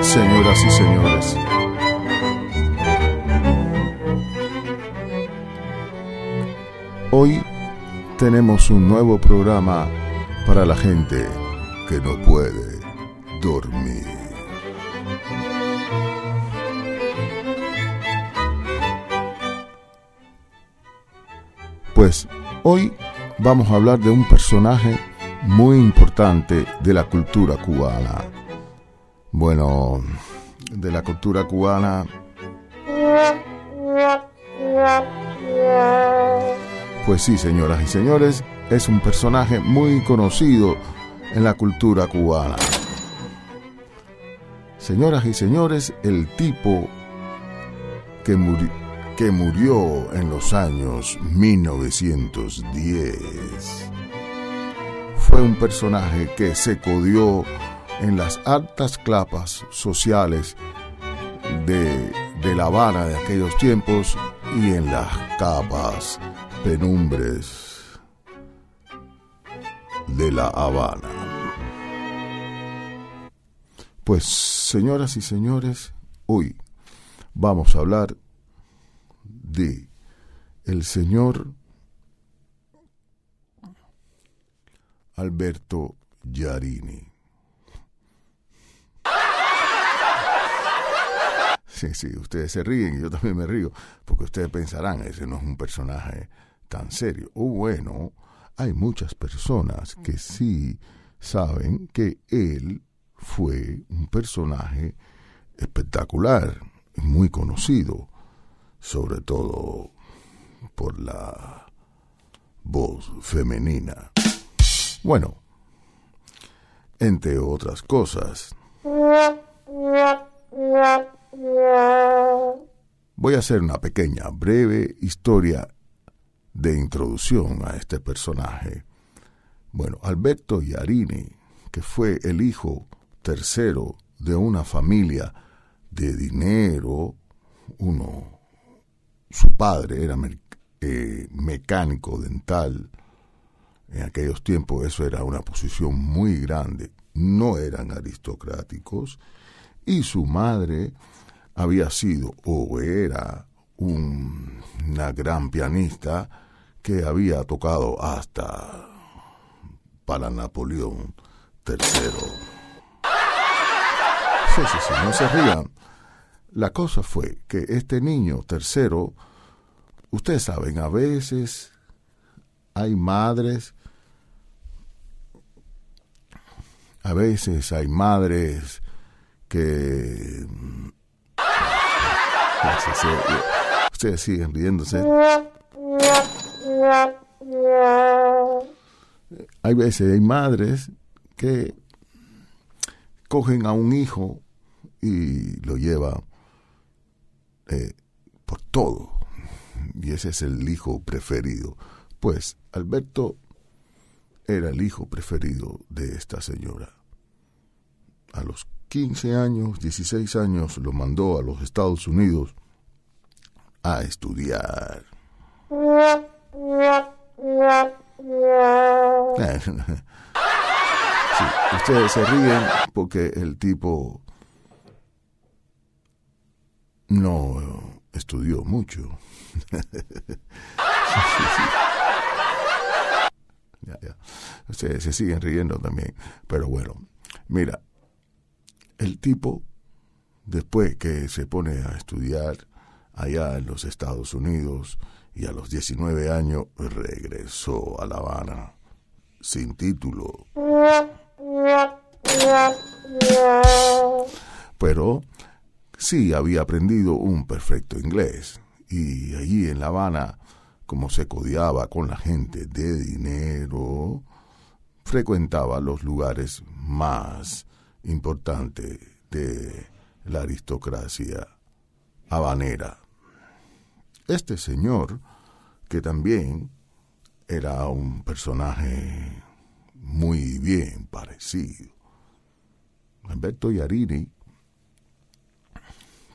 señoras y señores. Hoy tenemos un nuevo programa para la gente que no puede dormir. Pues hoy vamos a hablar de un personaje muy importante de la cultura cubana. Bueno, de la cultura cubana. Pues sí, señoras y señores, es un personaje muy conocido en la cultura cubana. Señoras y señores, el tipo que, murió en los años 1910 fue un personaje que se codió en las altas clapas sociales de, de La Habana de aquellos tiempos y en las capas penumbres de La Habana. Pues, señoras y señores, hoy vamos a hablar de el señor Alberto Giarini. Sí, sí, ustedes se ríen y yo también me río, porque ustedes pensarán, ese no es un personaje tan serio. O bueno, hay muchas personas que sí saben que él fue un personaje espectacular, muy conocido, sobre todo por la voz femenina. Bueno, entre otras cosas. Voy a hacer una pequeña, breve historia de introducción a este personaje. Bueno, Alberto Yarini, que fue el hijo tercero de una familia de dinero, uno, su padre era eh, mecánico dental, en aquellos tiempos eso era una posición muy grande, no eran aristocráticos, y su madre había sido o era una gran pianista que había tocado hasta para Napoleón III. Sí, sí, sí, no se rían. La cosa fue que este niño tercero, ustedes saben, a veces hay madres a veces hay madres que... Ustedes siguen riéndose. Hay veces hay madres que cogen a un hijo y lo llevan eh, por todo. Y ese es el hijo preferido. Pues Alberto era el hijo preferido de esta señora. A los 15 años, 16 años, lo mandó a los Estados Unidos a estudiar. ustedes se ríen porque el tipo no estudió mucho. ya, ya. Ustedes se siguen riendo también. Pero bueno, mira, el tipo, después que se pone a estudiar allá en los Estados Unidos y a los 19 años regresó a La Habana sin título. Pero sí había aprendido un perfecto inglés y allí en La Habana como se codiaba con la gente de dinero, frecuentaba los lugares más importantes de la aristocracia habanera. Este señor, que también era un personaje muy bien parecido, Alberto Yarini,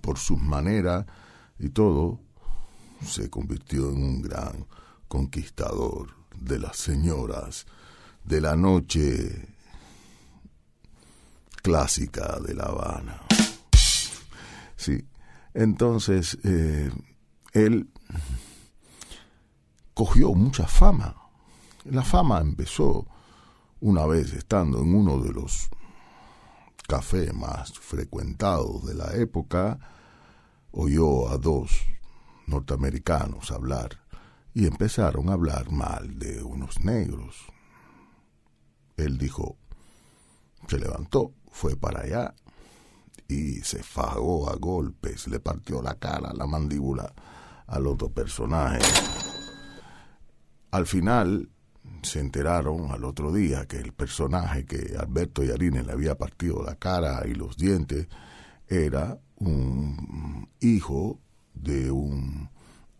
por sus maneras y todo, se convirtió en un gran conquistador de las señoras de la noche clásica de La Habana. Sí, entonces eh, él cogió mucha fama. La fama empezó una vez estando en uno de los cafés más frecuentados de la época, oyó a dos norteamericanos hablar y empezaron a hablar mal de unos negros. Él dijo, se levantó, fue para allá y se fagó a golpes, le partió la cara, la mandíbula al otro personaje. Al final se enteraron al otro día que el personaje que Alberto Yarine le había partido la cara y los dientes era un hijo de un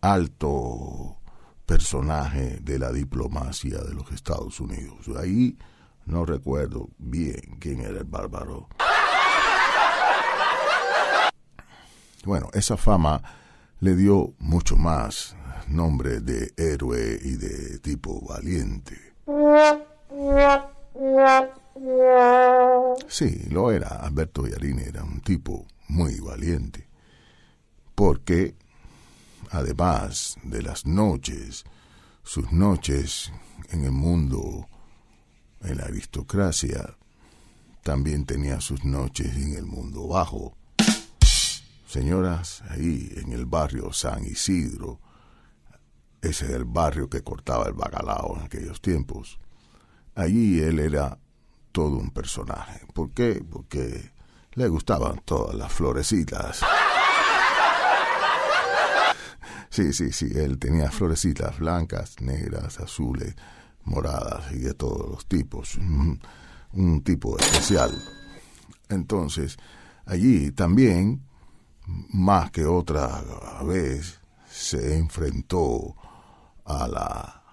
alto personaje de la diplomacia de los Estados Unidos. Ahí no recuerdo bien quién era el bárbaro. Bueno, esa fama le dio mucho más nombre de héroe y de tipo valiente. Sí, lo era. Alberto Yarini era un tipo muy valiente. Porque, además de las noches, sus noches en el mundo, en la aristocracia, también tenía sus noches en el mundo bajo. Señoras, ahí en el barrio San Isidro, ese es el barrio que cortaba el bacalao en aquellos tiempos. Allí él era todo un personaje. ¿Por qué? Porque le gustaban todas las florecitas. Sí, sí, sí, él tenía florecitas blancas, negras, azules, moradas y de todos los tipos. Un tipo especial. Entonces, allí también, más que otra vez, se enfrentó a la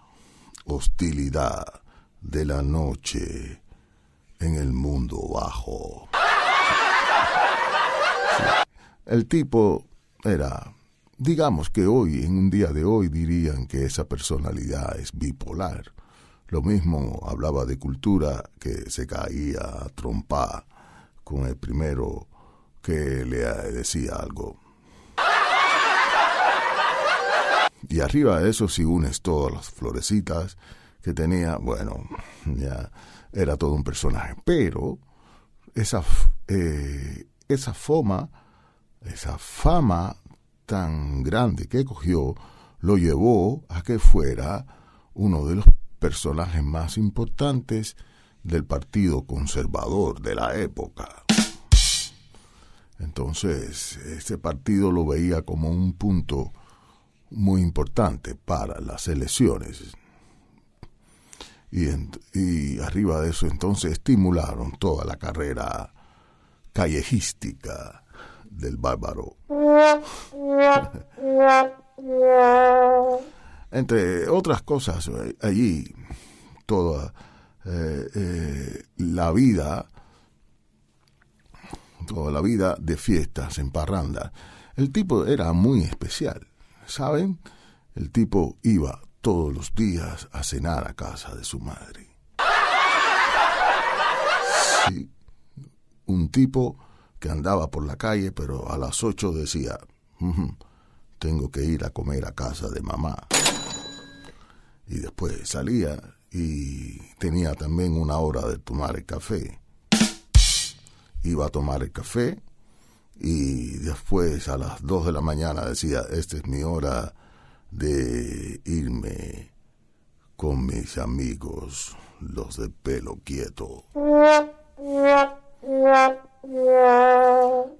hostilidad de la noche en el mundo bajo. El tipo era, digamos que hoy, en un día de hoy, dirían que esa personalidad es bipolar. Lo mismo hablaba de cultura que se caía a con el primero que le decía algo. Y arriba de eso, si unes todas las florecitas que tenía, bueno, ya era todo un personaje. Pero esa, eh, esa fama, esa fama tan grande que cogió, lo llevó a que fuera uno de los personajes más importantes del Partido Conservador de la época. Entonces, este partido lo veía como un punto muy importante para las elecciones. Y arriba de eso entonces estimularon toda la carrera callejística del bárbaro. Entre otras cosas, allí toda eh, eh, la vida, toda la vida de fiestas en parranda. El tipo era muy especial. ¿Saben? El tipo iba todos los días a cenar a casa de su madre. Sí, un tipo que andaba por la calle, pero a las ocho decía, tengo que ir a comer a casa de mamá. Y después salía y tenía también una hora de tomar el café. Iba a tomar el café y después a las dos de la mañana decía, esta es mi hora de irme con mis amigos, los de pelo quieto.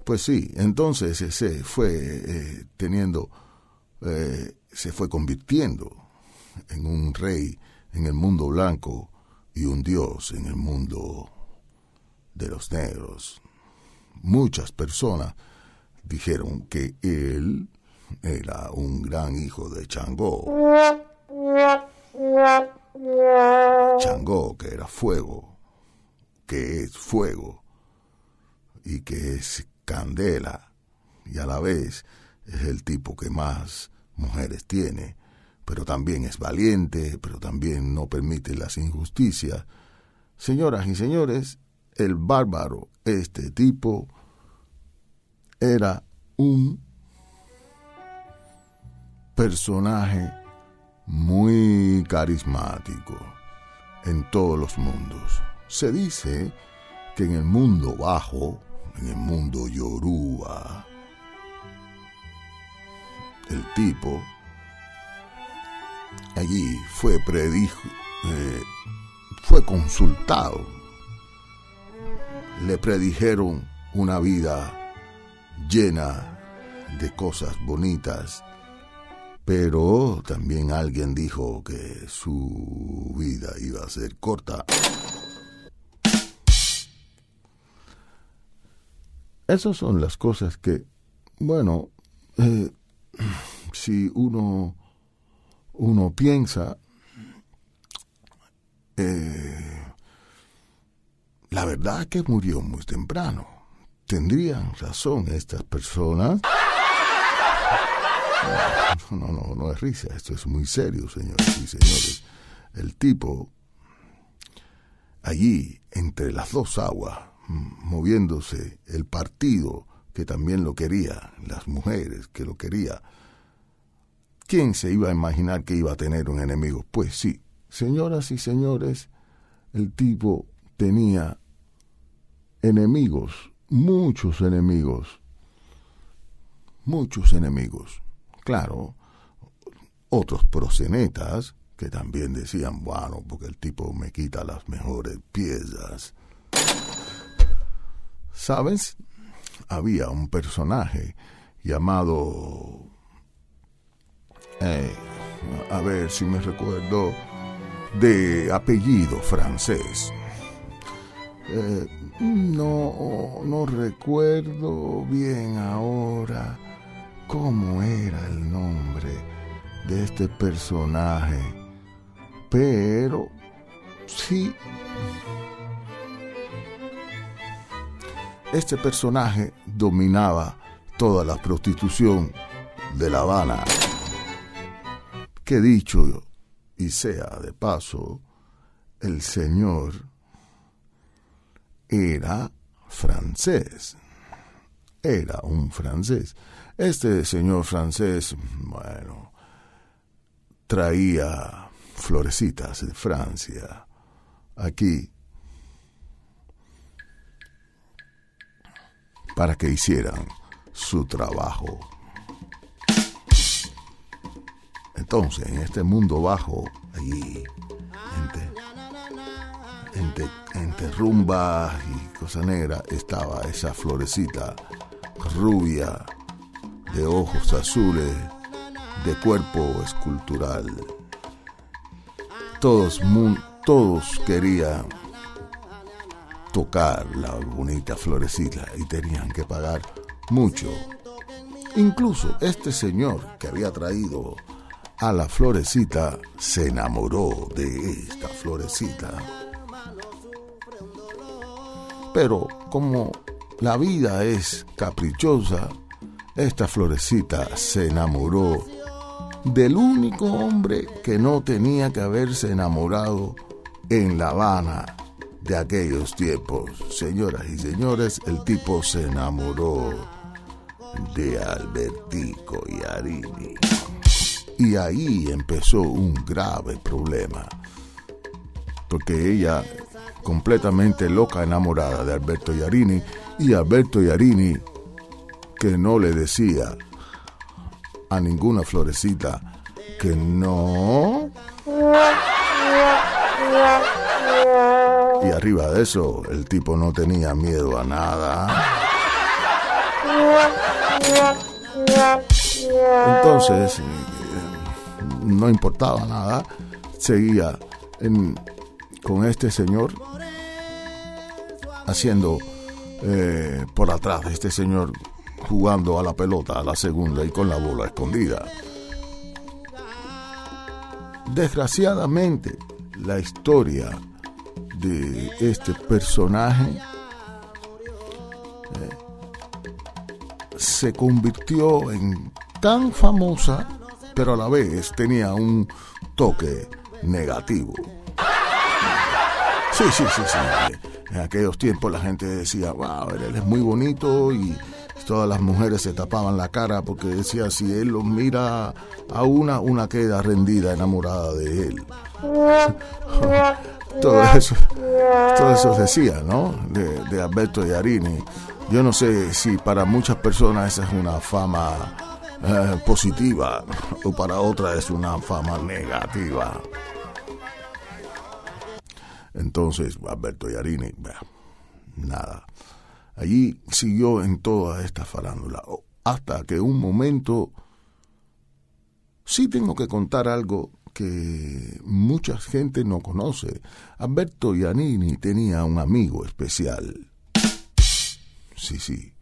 Pues sí, entonces se fue eh, teniendo, eh, se fue convirtiendo en un rey en el mundo blanco y un dios en el mundo de los negros muchas personas dijeron que él era un gran hijo de Changó. Changó, que era fuego, que es fuego y que es candela y a la vez es el tipo que más mujeres tiene, pero también es valiente, pero también no permite las injusticias. Señoras y señores, el bárbaro, este tipo, era un personaje muy carismático en todos los mundos. Se dice que en el mundo bajo, en el mundo yoruba, el tipo allí fue predijo, eh, fue consultado. Le predijeron una vida llena de cosas bonitas, pero también alguien dijo que su vida iba a ser corta. Esas son las cosas que, bueno, eh, si uno, uno piensa, eh, la verdad que murió muy temprano. Tendrían razón estas personas. No, no, no es risa, esto es muy serio, señores y señores. El tipo, allí, entre las dos aguas, moviéndose, el partido que también lo quería, las mujeres que lo quería. ¿Quién se iba a imaginar que iba a tener un enemigo? Pues sí, señoras y señores, el tipo tenía enemigos, muchos enemigos, muchos enemigos. Claro, otros prosenetas que también decían, bueno, porque el tipo me quita las mejores piezas. ¿Sabes? había un personaje llamado, eh, a ver si me recuerdo, de apellido francés. Eh, no, no recuerdo bien ahora cómo era el nombre de este personaje, pero sí Este personaje dominaba toda la prostitución de La Habana. Que dicho y sea de paso, el señor era francés. Era un francés. Este señor francés, bueno, traía florecitas de Francia aquí para que hicieran su trabajo. Entonces, en este mundo bajo, allí, entre, entre, rumba y cosa negra, estaba esa florecita rubia, de ojos azules, de cuerpo escultural. Todos, todos querían tocar la bonita florecita y tenían que pagar mucho. Incluso este señor que había traído a la florecita se enamoró de esta florecita. Pero como la vida es caprichosa, esta florecita se enamoró del único hombre que no tenía que haberse enamorado en La Habana de aquellos tiempos. Señoras y señores, el tipo se enamoró de Albertico y Arini. Y ahí empezó un grave problema. Porque ella, completamente loca, enamorada de Alberto Yarini, y Alberto Yarini, que no le decía a ninguna florecita que no. Y arriba de eso, el tipo no tenía miedo a nada. Entonces, no importaba nada, seguía con este señor haciendo eh, por atrás, este señor jugando a la pelota, a la segunda y con la bola escondida. Desgraciadamente, la historia de este personaje eh, se convirtió en tan famosa, pero a la vez tenía un toque negativo. Sí, sí, sí, sí. En aquellos tiempos la gente decía, wow, él es muy bonito y todas las mujeres se tapaban la cara porque decía, si él los mira a una, una queda rendida, enamorada de él. todo eso, todo eso decía, ¿no? De, de Alberto. Yo no sé si para muchas personas esa es una fama eh, positiva o para otras es una fama negativa. Entonces, Alberto Yarini, nada. Allí siguió en toda esta farándula, hasta que un momento sí tengo que contar algo que mucha gente no conoce. Alberto Giannini tenía un amigo especial. Sí, sí,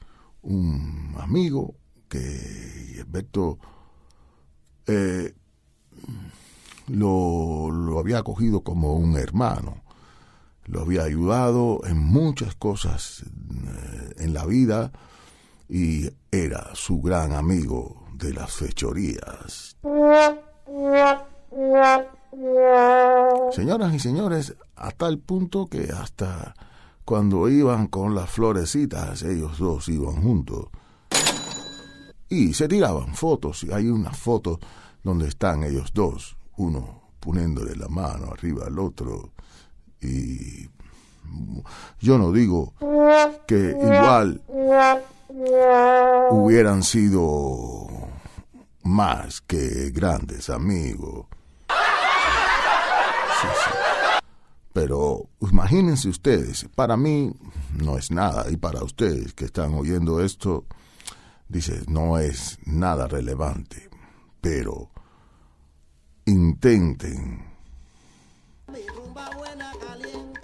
un amigo que Alberto eh, lo, había acogido como un hermano lo había ayudado en muchas cosas eh, en la vida y era su gran amigo de las fechorías. Señoras y señores, hasta el punto que hasta cuando iban con las florecitas, ellos dos iban juntos. Y se tiraban fotos, y hay una foto donde están ellos dos, uno poniéndole la mano arriba al otro, y yo no digo que igual hubieran sido más que grandes amigos. Pero imagínense ustedes, para mí no es nada y para ustedes que están oyendo esto, dice, no es nada relevante, pero intenten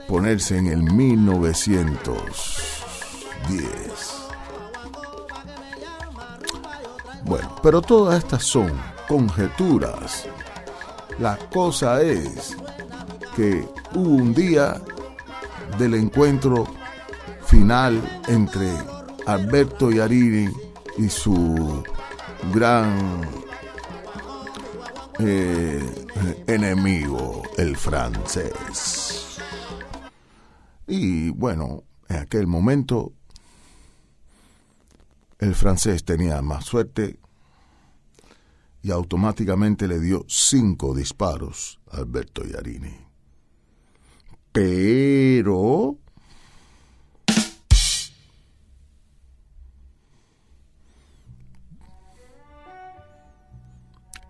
ponerse en el 1910. Bueno, pero todas estas son conjeturas. La cosa es que hubo un día del encuentro final entre Alberto Yarini y su gran eh, enemigo, el francés. Y bueno, en aquel momento el francés tenía más suerte y automáticamente le dio cinco disparos a Alberto Yarini. Pero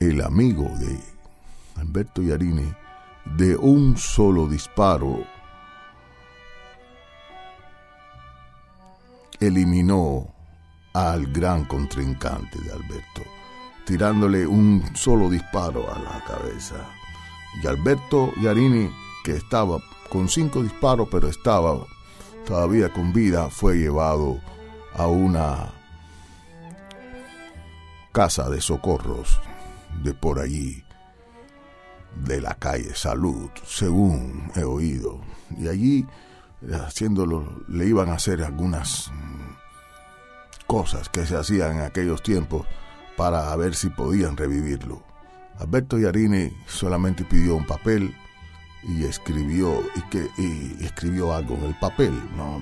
el amigo de Alberto Yarini de un solo disparo eliminó al gran contrincante de Alberto, tirándole un solo disparo a la cabeza. Y Alberto Yarini, que estaba con cinco disparos, pero estaba todavía con vida, fue llevado a una casa de socorros de por allí, de la calle Salud, según he oído. Y allí haciéndolo, le iban a hacer algunas mm, cosas que se hacían en aquellos tiempos para ver si podían revivirlo. Alberto Yarini solamente pidió un papel y escribió y que escribió algo en el papel, ¿no?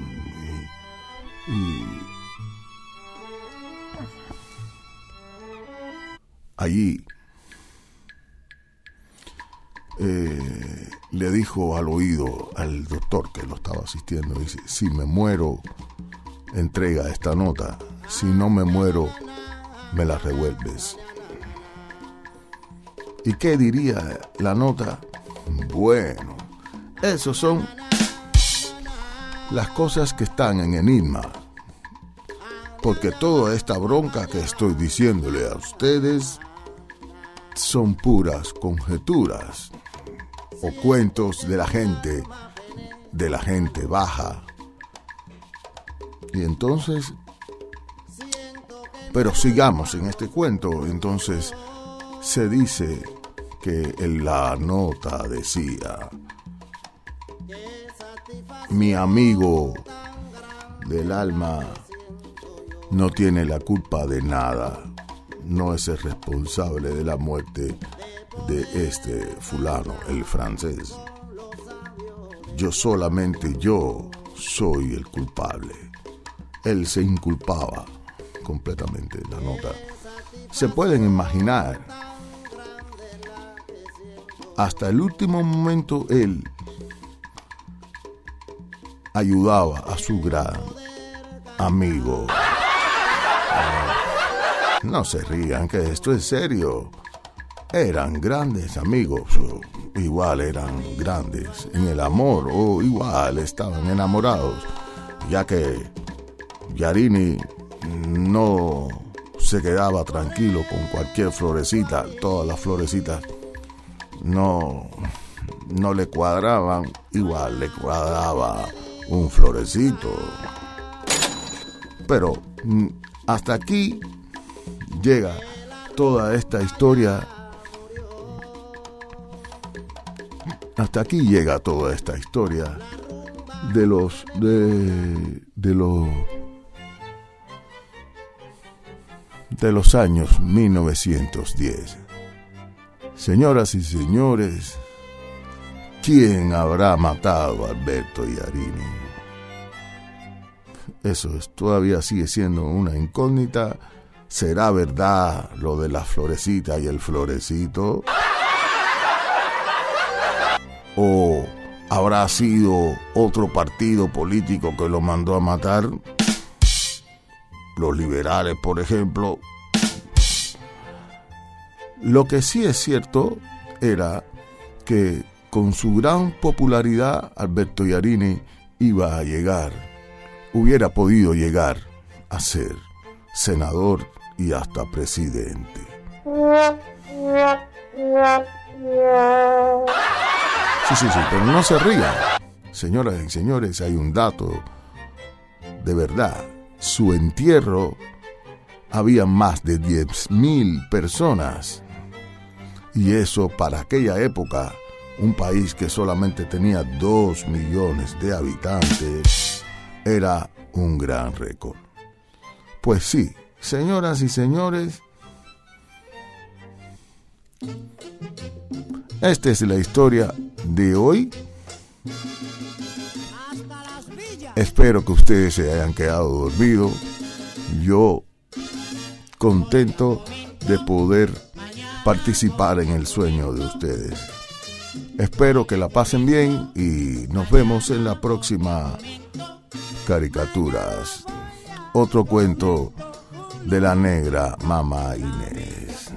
y allí eh, le dijo al oído al doctor que lo estaba asistiendo, dice, si me muero, entrega esta nota, si no me muero, me la revuelves. ¿Y qué diría la nota? Bueno, esos son las cosas que están en enigma. Porque toda esta bronca que estoy diciéndole a ustedes son puras conjeturas o cuentos de la gente, de la gente baja. Y entonces, pero sigamos en este cuento, entonces se dice que en la nota decía, mi amigo del alma no tiene la culpa de nada, no es el responsable de la muerte de este fulano, el francés. yo solamente yo soy el culpable. Él se inculpaba completamente la nota. Se pueden imaginar, hasta el último momento él ayudaba a su gran amigo. No se rían, que esto es serio. Eran grandes amigos, igual eran grandes en el amor o igual estaban enamorados, ya que Yarini no se quedaba tranquilo con cualquier florecita, todas las florecitas no, no le cuadraban, igual le cuadraba un florecito. Pero mm, hasta aquí llega toda esta historia. Hasta aquí llega toda esta historia de los de, de los de los años 1910. Señoras y señores, ¿quién habrá matado a Alberto Yarini? Eso es, todavía sigue siendo una incógnita. ¿Será verdad lo de la florecita y el florecito? ¿O habrá sido otro partido político que lo mandó a matar? Los liberales, por ejemplo. Lo que sí es cierto era que con su gran popularidad Alberto Yarini iba a llegar, hubiera podido llegar a ser senador y hasta presidente. Sí, sí, sí, pero no se rían. Señoras y señores, hay un dato de verdad. Su entierro había más de 10.000 personas. Y eso para aquella época, un país que solamente tenía 2 millones de habitantes, era un gran récord. Pues sí, señoras y señores, esta es la historia de hoy. Espero que ustedes se hayan quedado dormidos. Yo contento de poder participar en el sueño de ustedes. Espero que la pasen bien y nos vemos en la próxima caricaturas. Otro cuento de la negra Mamá Inés.